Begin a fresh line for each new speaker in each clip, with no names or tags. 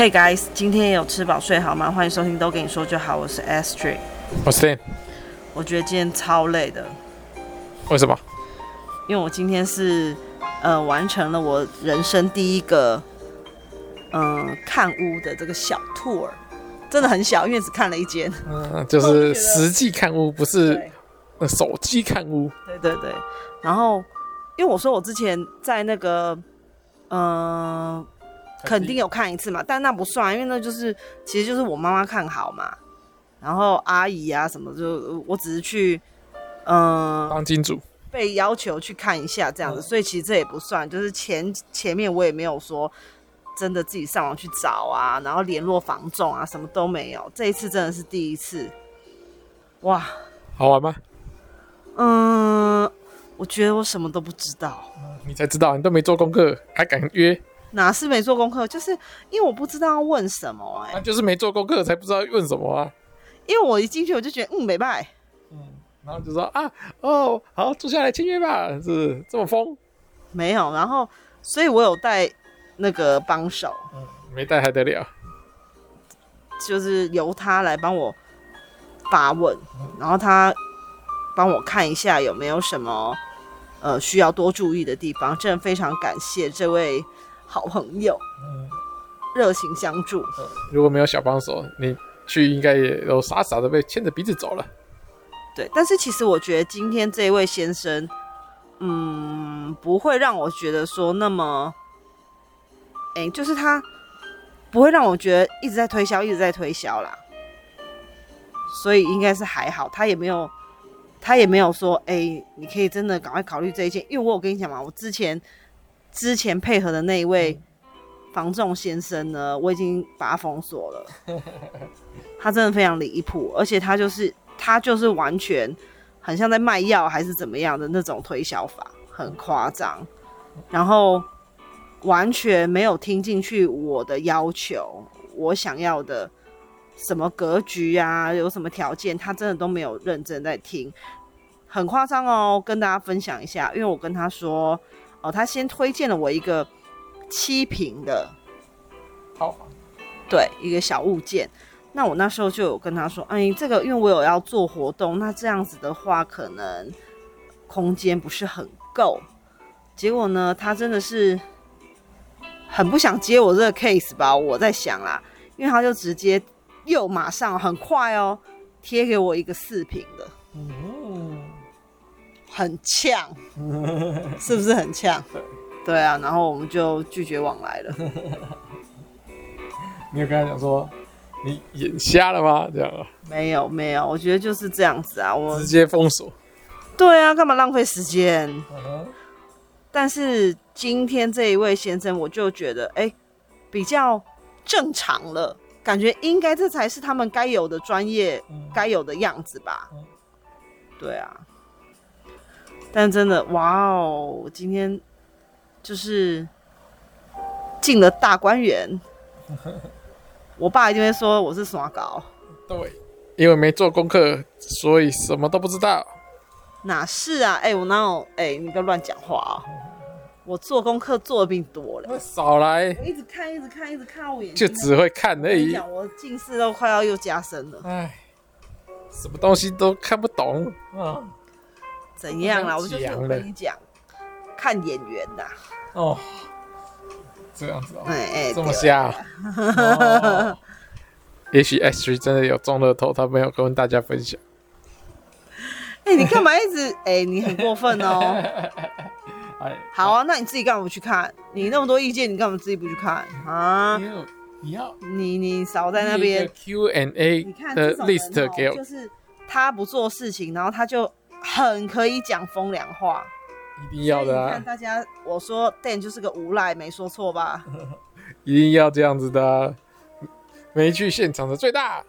Hey guys，今天有吃饱睡好吗？欢迎收听都跟你说就好，我是 Astrid，
我是 Dan。
我觉得今天超累的，
为什么？
因为我今天是呃完成了我人生第一个嗯、呃、看屋的这个小 tour，真的很小，因为只看了一间，
嗯，就是实际看屋，不是手机看屋。
对对对，然后因为我说我之前在那个嗯。呃肯定有看一次嘛，但那不算，因为那就是其实就是我妈妈看好嘛，然后阿姨啊什么就我只是去，嗯、呃，
当金主。
被要求去看一下这样子，嗯、所以其实这也不算，就是前前面我也没有说真的自己上网去找啊，然后联络房仲啊，什么都没有，这一次真的是第一次，哇，
好玩吗？
嗯，我觉得我什么都不知道，
你才知道，你都没做功课还敢约？
哪是没做功课，就是因为我不知道要问什么哎、
就是没做功课才不知道问什么啊。
因为我一进去我就觉得嗯没拜，
嗯，然后就说啊哦好坐下来签约吧，是这么疯？
没有，然后所以我有带那个帮手，
嗯，没带还得了，
就是由他来帮我发问，然后他帮我看一下有没有什么呃需要多注意的地方，真的非常感谢这位。好朋友，嗯，热情相助。
如果没有小帮手，你去应该也都傻傻的被牵着鼻子走了。
对，但是其实我觉得今天这位先生，嗯，不会让我觉得说那么，哎、欸，就是他不会让我觉得一直在推销，一直在推销啦。所以应该是还好，他也没有，他也没有说，哎、欸，你可以真的赶快考虑这一件，因为我有跟你讲嘛，我之前。之前配合的那一位房仲先生呢，我已经把他封锁了。他真的非常离谱，而且他就是他就是完全很像在卖药还是怎么样的那种推销法，很夸张。然后完全没有听进去我的要求，我想要的什么格局啊，有什么条件，他真的都没有认真在听，很夸张哦。跟大家分享一下，因为我跟他说。哦，他先推荐了我一个七平的套房，对，一个小物件。那我那时候就有跟他说，哎，这个因为我有要做活动，那这样子的话可能空间不是很够。结果呢，他真的是很不想接我这个 case 吧？我在想啦，因为他就直接又马上很快哦贴给我一个四平的。嗯。很呛，是不是很呛？对啊，然后我们就拒绝往来了。
你有跟他讲说你眼瞎了吗？这样啊？
没有没有，我觉得就是这样子啊，我
直接封锁。
对啊，干嘛浪费时间？但是今天这一位先生，我就觉得哎、欸，比较正常了，感觉应该这才是他们该有的专业，该有的样子吧？对啊。但真的，哇哦！今天就是进了大观园，我爸一定会说我是耍搞。
对，因为没做功课，所以什么都不知道。
哪是啊？哎、欸，我哪有？哎、欸，你不要乱讲话啊！我做功课做的比你多了。
少来！
我一直看，一直看，一直看我眼
睛，就只会看而已。
我近视都快要又加深了。
哎，什么东西都看不懂啊！
怎样啦？我就是我跟你讲，看演员呐。
哦，这样子哦。
哎哎，
这么瞎。也许 Astrid 真的有中乐透，他没有跟大家分享。
哎，你干嘛一直？哎，你很过分哦。好啊，那你自己干嘛不去看？你那么多意见，你干嘛自己不去看啊？
你要
你你少在那边
Q&A 的 list 给我，
就是他不做事情，然后他就。很可以讲风凉话，
一定要的啊！
你看大家，我说 Dan 就是个无赖，没说错吧？
一定要这样子的啊，没去现场的最大。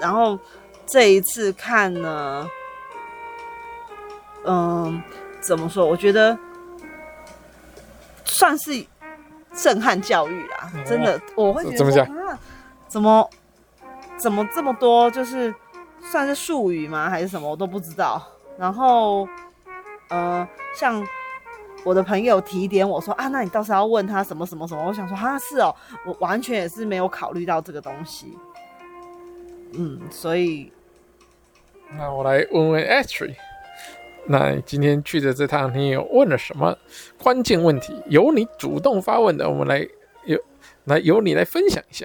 然后这一次看呢，嗯，怎么说？我觉得算是震撼教育啦，真的，我会觉得怎么讲啊？怎么怎么这么多？就是。算是术语吗？还是什么？我都不知道。然后，呃，像我的朋友提点我说啊，那你到时候要问他什么什么什么。我想说啊，是哦，我完全也是没有考虑到这个东西。嗯，所以
那我来问问 Astrid，那你今天去的这趟，你有问了什么关键问题？由你主动发问的，我们来由来由你来分享一下。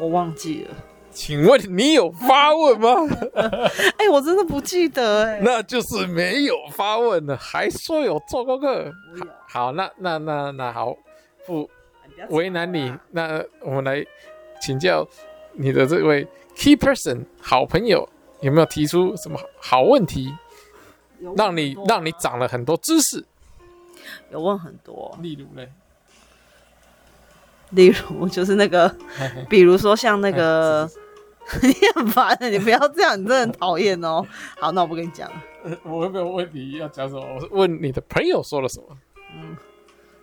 我忘记了。
请问你有发问吗？
哎、欸，我真的不记得哎、欸。
那就是没有发问了，还说有做功
课。
好，好，那那那那好，不为难你。那我们来请教你的这位 key person 好朋友，有没有提出什么好问题，让你让你长了很多知识？
有问很多，
例如嘞。
例如就是那个，比如说像那个，你很烦，你不要这样，你真的很讨厌哦。好，那我不跟你讲了。
我有没有问题要讲什么？我是问你的朋友说了什么？
嗯，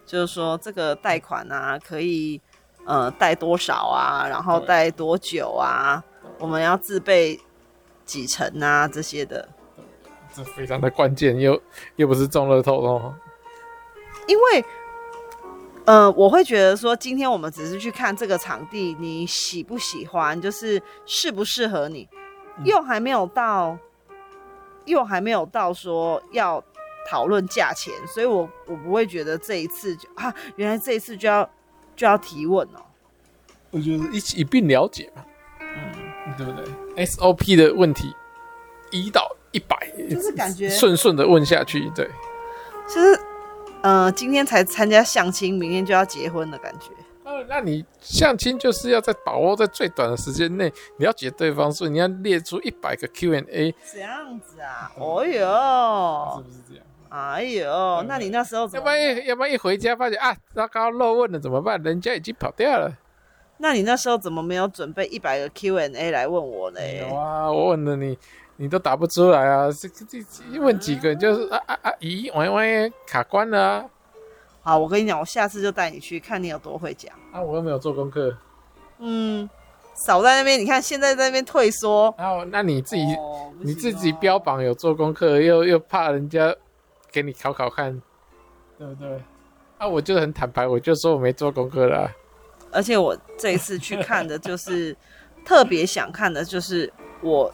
就是说这个贷款啊，可以呃贷多少啊，然后贷多久啊？我们要自备几成啊？这些的，
这非常的关键，又又不是中乐透哦。
因为。呃，我会觉得说，今天我们只是去看这个场地，你喜不喜欢，就是适不适合你，又还没有到，又还没有到说要讨论价钱，所以我我不会觉得这一次就啊，原来这一次就要就要提问哦。
我觉得一起一并了解嘛，嗯，对不对？SOP 的问题一到一百，
就是感觉
顺顺的问下去，对，
其实。呃，今天才参加相亲，明天就要结婚的感觉。
呃，那你相亲就是要在把握在最短的时间内，你要解对方，所以你要列出一百个 Q&A。
这样子啊？哦哟，
是不是这样？
哎呦，那你那时候怎么？
要不然要不然一回家发现啊，糟糕漏问了怎么办？人家已经跑掉了。
那你那时候怎么没有准备一百个 Q&A 来问我呢？
有啊，我问了你。你都答不出来啊！这这这问几个就是啊啊啊！咦，喂喂，卡关了啊！
好，我跟你讲，我下次就带你去看你有多会讲
啊！我又没有做功课。
嗯，少在那边，你看现在在那边退缩。
然后，那你自己、哦、你自己标榜有做功课，又又怕人家给你考考看，对不对？啊，我就很坦白，我就说我没做功课啦。
而且我这一次去看的，就是特别想看的，就是我。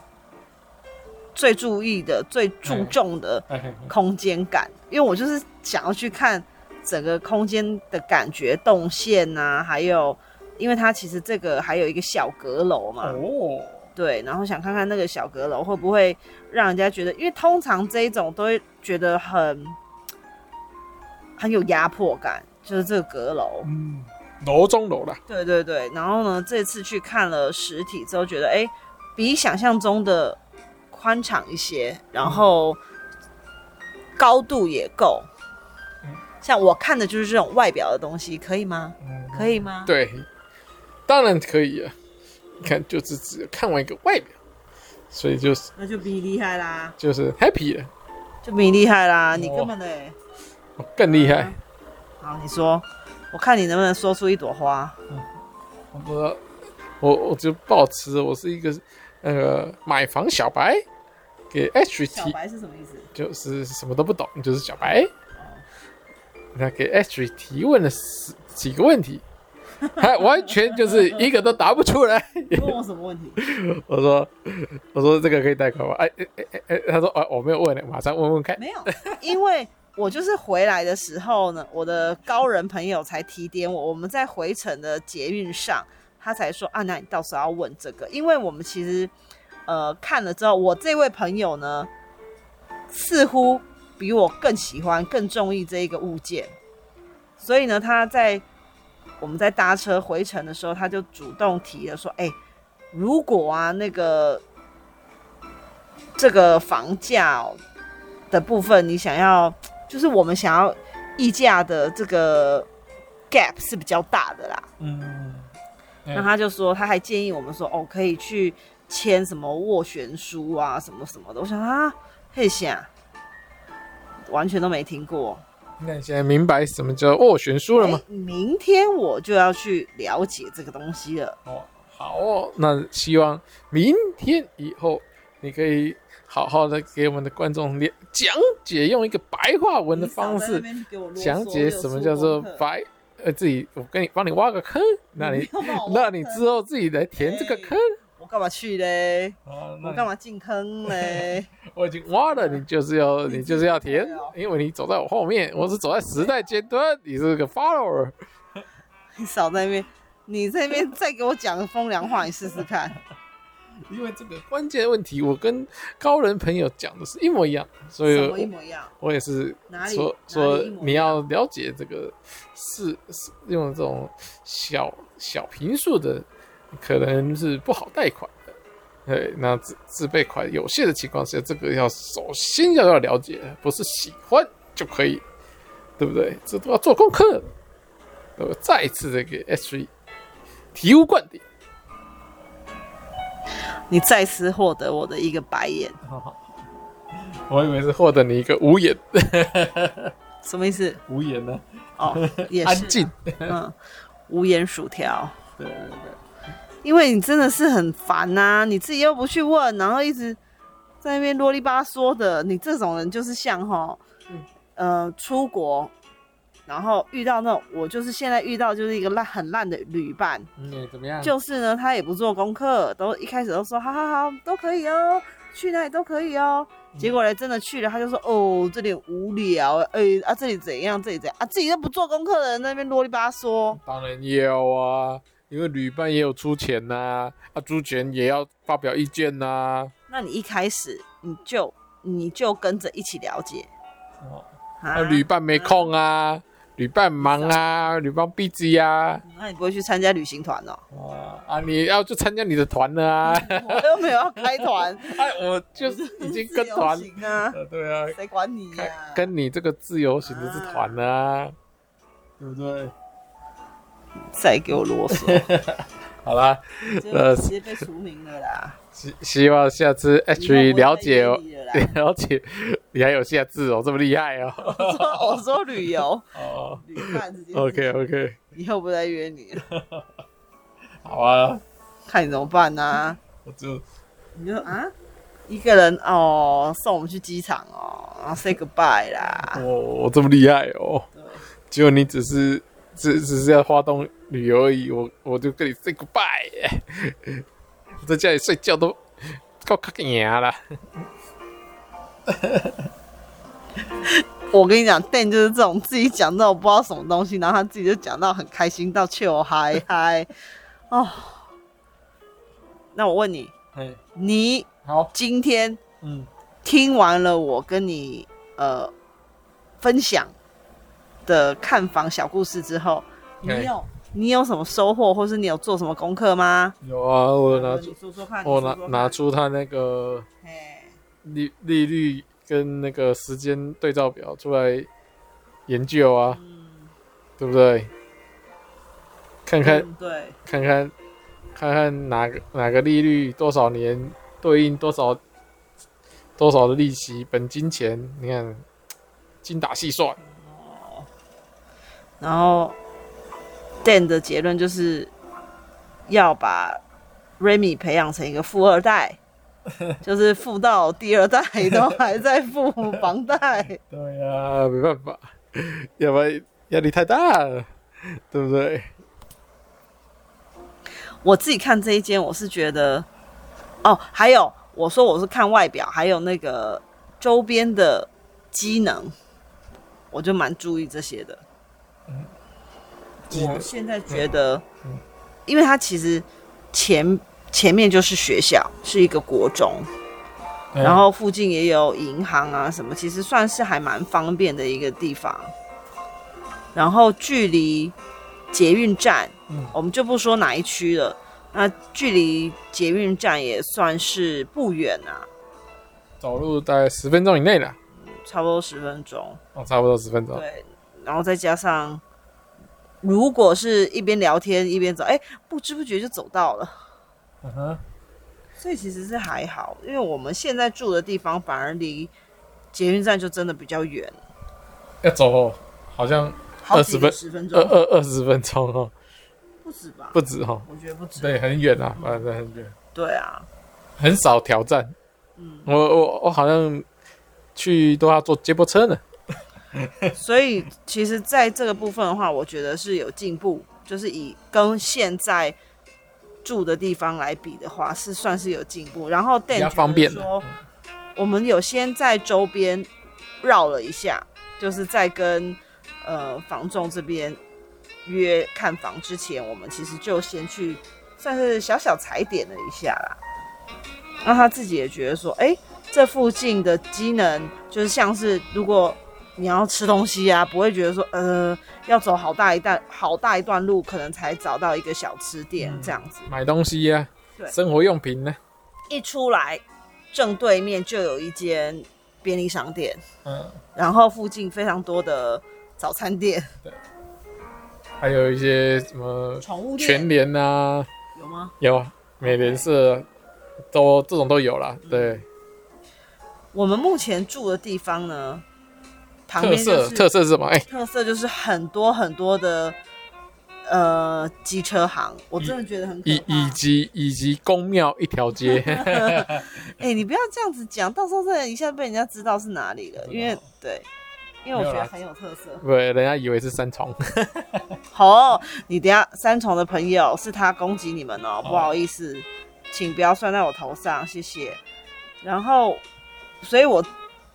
最注意的、最注重的空间感，因为我就是想要去看整个空间的感觉、动线啊，还有，因为它其实这个还有一个小阁楼嘛，哦，对，然后想看看那个小阁楼会不会让人家觉得，因为通常这一种都会觉得很很有压迫感，就是这个阁楼，
嗯，楼中楼啦，
对对对，然后呢，这次去看了实体之后，觉得哎，比想象中的。宽敞一些，然后高度也够。像我看的就是这种外表的东西，可以吗？可以吗？
对，当然可以啊。你看，就是只看完一个外表，所以就是
那就比你厉害啦，
就是 happy 了，
就比你厉害啦。你根本的
更厉害。
好，你说，我看你能不能说出一朵花。
我我我就抱持我是一个那个买房小白。给 Astrid 提，
小白是什么意思？
就是什么都不懂，就是小白。那给 Astrid 提问了十几个问题，还完全就是一个都答不出来。
问我什么问题？
我说，我说这个可以贷款吗？哎哎哎哎，他说啊，我没有问呢，马上问问看。
没有，因为我就是回来的时候呢，我的高人朋友才提点我，我们在回程的捷运上，他才说啊，那你到时候要问这个，因为我们其实。呃，看了之后，我这位朋友呢，似乎比我更喜欢、更中意这一个物件，所以呢，他在我们在搭车回程的时候，他就主动提了说：“哎、欸，如果啊，那个这个房价的部分，你想要，就是我们想要溢价的这个 gap 是比较大的啦。”嗯，那他就说，他还建议我们说：“哦，可以去。”签什么斡旋书啊，什么什么的，我想啊，嘿下，完全都没听过。
那你现在明白什么叫斡旋书了吗？
欸，明天我就要去了解这个东西了。
哦，好哦，那希望明天以后你可以好好的给我们的观众讲解，用一个白话文的方式讲解什么叫做白。呃，自己我给你帮你挖个坑，那你 那你之后自己来填这个坑。
我干嘛去嘞？啊、我干嘛进坑嘞？
我已经挖了，你就是要 你就是要填，因为你走在我后面，我是走在时代尖端，你是个 follower。
你少在那边，你在那边再给我讲个风凉话，你试试看。
因为这个关键问题，我跟高人朋友讲的是一模一样，所以
一模一样。
我也是说说你要了解这个是是用这种小小平数的，可能是不好贷款的。对，那自自备款有限的情况下，这个要首先要要了解，不是喜欢就可以，对不对？这都要做功课。我再一次的给 H E 醍醐灌顶。
你再次获得我的一个白眼，
我以为是获得你一个无眼，
什么意思？
无言呢？
哦，也是
安静，
嗯，无言薯条。
对对对，
因为你真的是很烦呐，你自己又不去问，然后一直在那边啰里吧嗦的，你这种人就是像哈，呃，出国。然后遇到那种，我就是现在遇到就是一个烂很烂的旅伴，
嗯，怎么样？
就是呢，他也不做功课，都一开始都说好好好都可以哦，去哪里都可以哦。结果呢，真的去了，他就说哦，这里无聊，哎啊，这里怎样，这里怎样啊，自己都不做功课的人在那边啰里吧嗦。
当然要啊，因为旅伴也有出钱呐，啊，出钱也要发表意见呐。
那你一开始你就你就跟着一起了解，
哦，啊，旅伴没空啊。旅伴忙啊，旅伴 busy 啊，
那你不会去参加旅行团哦？
啊啊，你要去参加你的团了啊！
我又没有要开团，
哎，我就是已经跟团
啊，
对啊，
谁管你呀？
跟你这个自由行的是团啊，对不对？
再给我啰嗦，
好啦，呃，
直接被除名了啦。
希希望下次 H 了解哦，了解，你还有下次哦，这么厉害哦。我
说我说旅游哦，旅伴直接
OK OK，
以后不再约你了。
好啊，
看你怎么办呢？
我就
你就啊，一个人哦，送我们去机场哦，然后 say goodbye 啦。
哦，我这么厉害哦，对，结果你只是只只是要花东旅游而已，我我就跟你 say goodbye。在家里睡觉都够卡赢了。
我跟你讲，Dan 就是这种自己讲到我不知道什么东西，然后他自己就讲到很开心到笑嗨嗨哦。那我问你，你好，今天嗯听完了我跟你呃分享的看房小故事之后，你有？你有什么收获，或是你有做什么功课吗？
有啊，我拿出，我拿拿出他那个利利率跟那个时间对照表出来研究啊，嗯、对不对？看看，
嗯、对，
看看，看看哪个哪个利率多少年对应多少多少的利息本金钱，你看精打细算。哦，
然后。Dan 的结论就是要把 Remy 培养成一个富二代，就是富到第二代都还在付房贷。
对呀、啊，没办法，要不然压力太大了，对不对？
我自己看这一间，我是觉得，哦，还有我说我是看外表，还有那个周边的机能，我就蛮注意这些的。嗯我现在觉得，因为它其实前前面就是学校，是一个国中，然后附近也有银行啊什么，其实算是还蛮方便的一个地方。然后距离捷运站，我们就不说哪一区了，那距离捷运站也算是不远啊，
走路大概十分钟以内了，
差不多十分钟，
哦，差不多十分钟，
对，然后再加上。如果是一边聊天一边走，哎，不知不觉就走到了。嗯哼，所以其实是还好，因为我们现在住的地方反而离捷运站就真的比较远。
要走哦，好像二十分，十分钟，二二二十分钟哦，
不止吧？
不止哦，
我觉得不止。
对，很远啊，反正很远。
对啊，
很少挑战。嗯，我我我好像去都要坐接驳车呢。
所以其实在这个部分的话，我觉得是有进步，就是以跟现在住的地方来比的话，是算是有进步。然后比
较方便
说，我们有先在周边绕了一下，就是在跟呃房仲这边约看房之前，我们其实就先去算是小小踩点了一下啦。那他自己也觉得说，哎、欸，这附近的机能就是像是如果。你要吃东西啊，不会觉得说，呃，要走好大一段好大一段路，可能才找到一个小吃店这样子。
嗯、买东西呀、啊，对，生活用品呢。
一出来，正对面就有一间便利商店，
嗯，
然后附近非常多的早餐店，
对，还有一些什么
宠物，
全联啊，
有吗？
有，美联社都这种都有啦。对、嗯，
我们目前住的地方呢？
特色特色是什么？哎、欸，
特色就是很多很多的呃机车行，我真的觉得很
以以及以及公庙一条街。
哎、欸，你不要这样子讲，到时候这一下被人家知道是哪里了，因为对，因为我觉得很有特色。
对，人家以为是三重。
好、哦，你等下三重的朋友是他攻击你们哦，不好意思，请不要算在我头上，谢谢。然后，所以我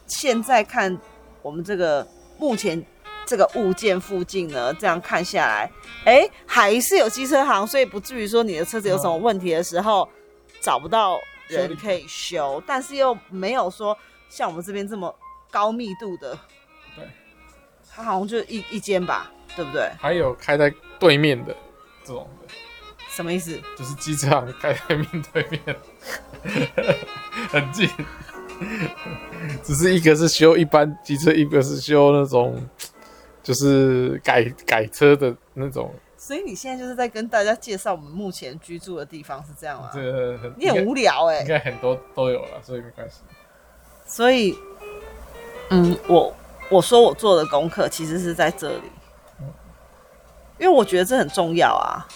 现在看。我们这个目前这个物件附近呢，这样看下来，哎，还是有机车行，所以不至于说你的车子有什么问题的时候找不到人可以修，但是又没有说像我们这边这么高密度的。
对，
它好像就一一间吧，对不对？
还有开在对面的这种的，
什么意思？
就是机车行开在面对面，很近。只是一个是修一般机车，一个是修那种就是改改车的那种。
所以你现在就是在跟大家介绍我们目前居住的地方是这样吗？
这个很
你很无聊哎、欸，
应该很多都有了，所以没关系。
所以，嗯，我我说我做的功课其实是在这里，因为我觉得这很重要啊。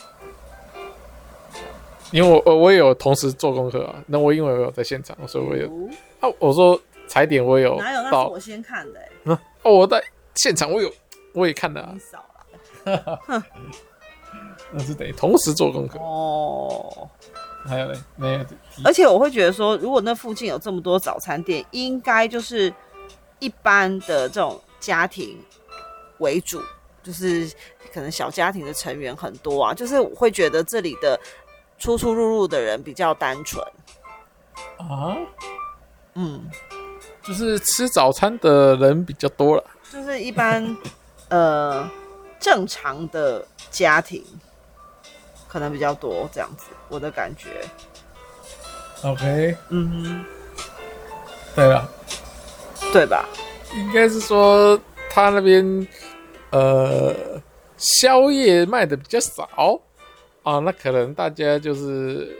因为我我我也有同时做功课啊，那我因为我有在现场，所以我有。啊，我说踩点我有，
哪有？那是我先看的、欸。
哦，我在现场，我有，我也看的啊。
少 了，
那是得同时做功课
哦。
还有嘞，没有。
而且我会觉得说，如果那附近有这么多早餐店，应该就是一般的这种家庭为主，就是可能小家庭的成员很多啊，就是我会觉得这里的出出入入的人比较单纯。
啊，
嗯，
就是吃早餐的人比较多了，
就是一般呃正常的家庭可能比较多这样子，我的感觉。
OK，
嗯哼，
对了，
对吧？
应该是说他那边呃宵夜卖的比较少啊，那可能大家就是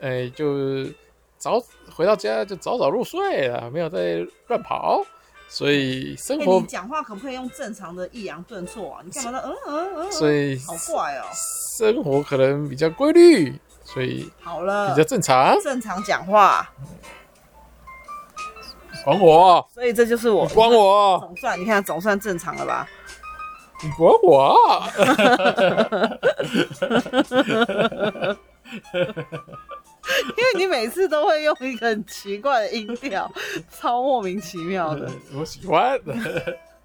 哎、欸、就是。早回到家就早早入睡了，没有在乱跑，所以生活。欸、你
讲话可不可以用正常的抑扬顿挫啊？你干嘛呢？嗯嗯嗯。
所以
好怪哦。
生活可能比较规律，所以
好了，
比较正常。
正常讲话。
管我。
所以这就是我。
管我。
总算你看总算正常了吧？
你管我。
因为你每次都会用一个很奇怪的音调，超莫名其妙的。
我喜欢。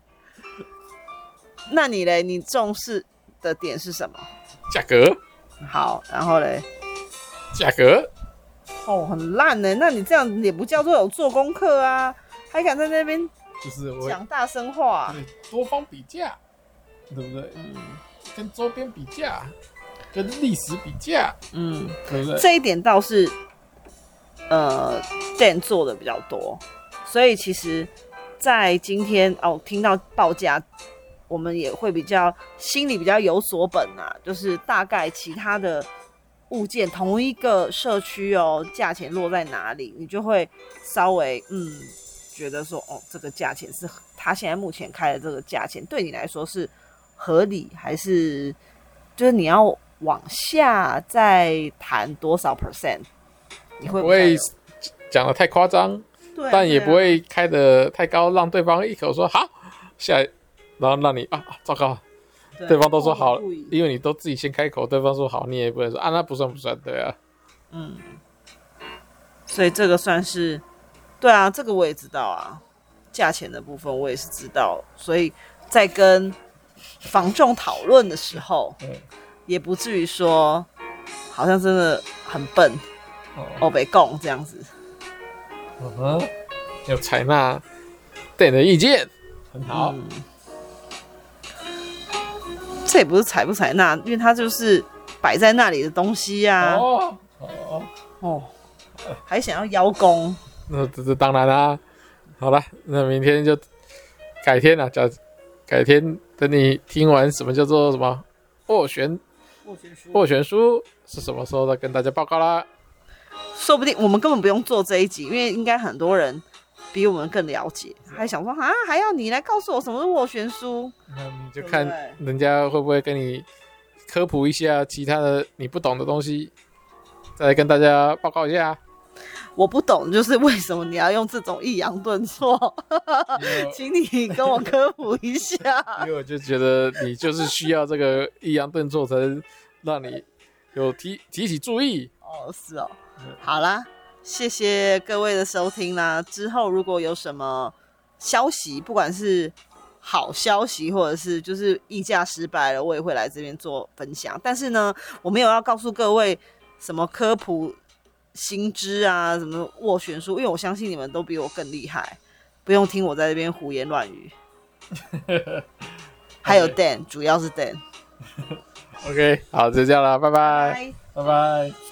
那你嘞？你重视的点是什么？
价格。
好，然后嘞？
价格。
哦，很烂呢。那你这样也不叫做有做功课啊？还敢在那边
就是
讲大声话？
多方比价，对不对？嗯。跟周边比价。跟历史比价，
嗯，
对不对？
这一点倒是，呃，Dan 做的比较多，所以其实，在今天哦，听到报价，我们也会比较心里比较有所本啊，就是大概其他的物件同一个社区哦，价钱落在哪里，你就会稍微嗯，觉得说哦，这个价钱是他现在目前开的这个价钱，对你来说是合理还是就是你要。往下再谈多少 percent？你会不会
讲的太夸张，
对啊，
但也不会开的太高，让对方一口说好下来，然后让你啊糟糕，
对，
对方都说好，因为你都自己先开口，对方说好，你也不会说啊那不算不算，对啊，
嗯，所以这个算是，对啊，这个我也知道啊，价钱的部分我也是知道，所以在跟房仲讨论的时候，
嗯，
也不至于说好像真的很笨，哦，被供这样子，
嗯哼，要采纳 Dan 的意见，很好。
嗯，这也不是采不采纳，因为它就是摆在那里的东西呀、啊。
哦哦
哦，还想要邀功？
那这这当然啦、啊。好了，那明天就改天了，叫改天等你听完什么叫做什么斡旋
斡旋书，
斡旋书是什么时候再跟大家报告啦。
说不定我们根本不用做这一集，因为应该很多人比我们更了解，还想说啊，还要你来告诉我什么是斡旋书？
那你就看人家会不会跟你科普一下其他的你不懂的东西，再来跟大家报告一下。
我不懂，就是为什么你要用这种抑扬顿挫？请你跟我科普一下。
因为我就觉得你就是需要这个抑扬顿挫，才能让你有提提起注意。
哦，是哦。好啦，谢谢各位的收听啦。之后如果有什么消息，不管是好消息，或者是就是议价失败了，我也会来这边做分享。但是呢，我没有要告诉各位什么科普。新知啊，什么斡旋术？因为我相信你们都比我更厉害，不用听我在这边胡言乱语。还有 Dan，主要是 Dan。
OK，好，就这样了，拜拜，拜拜。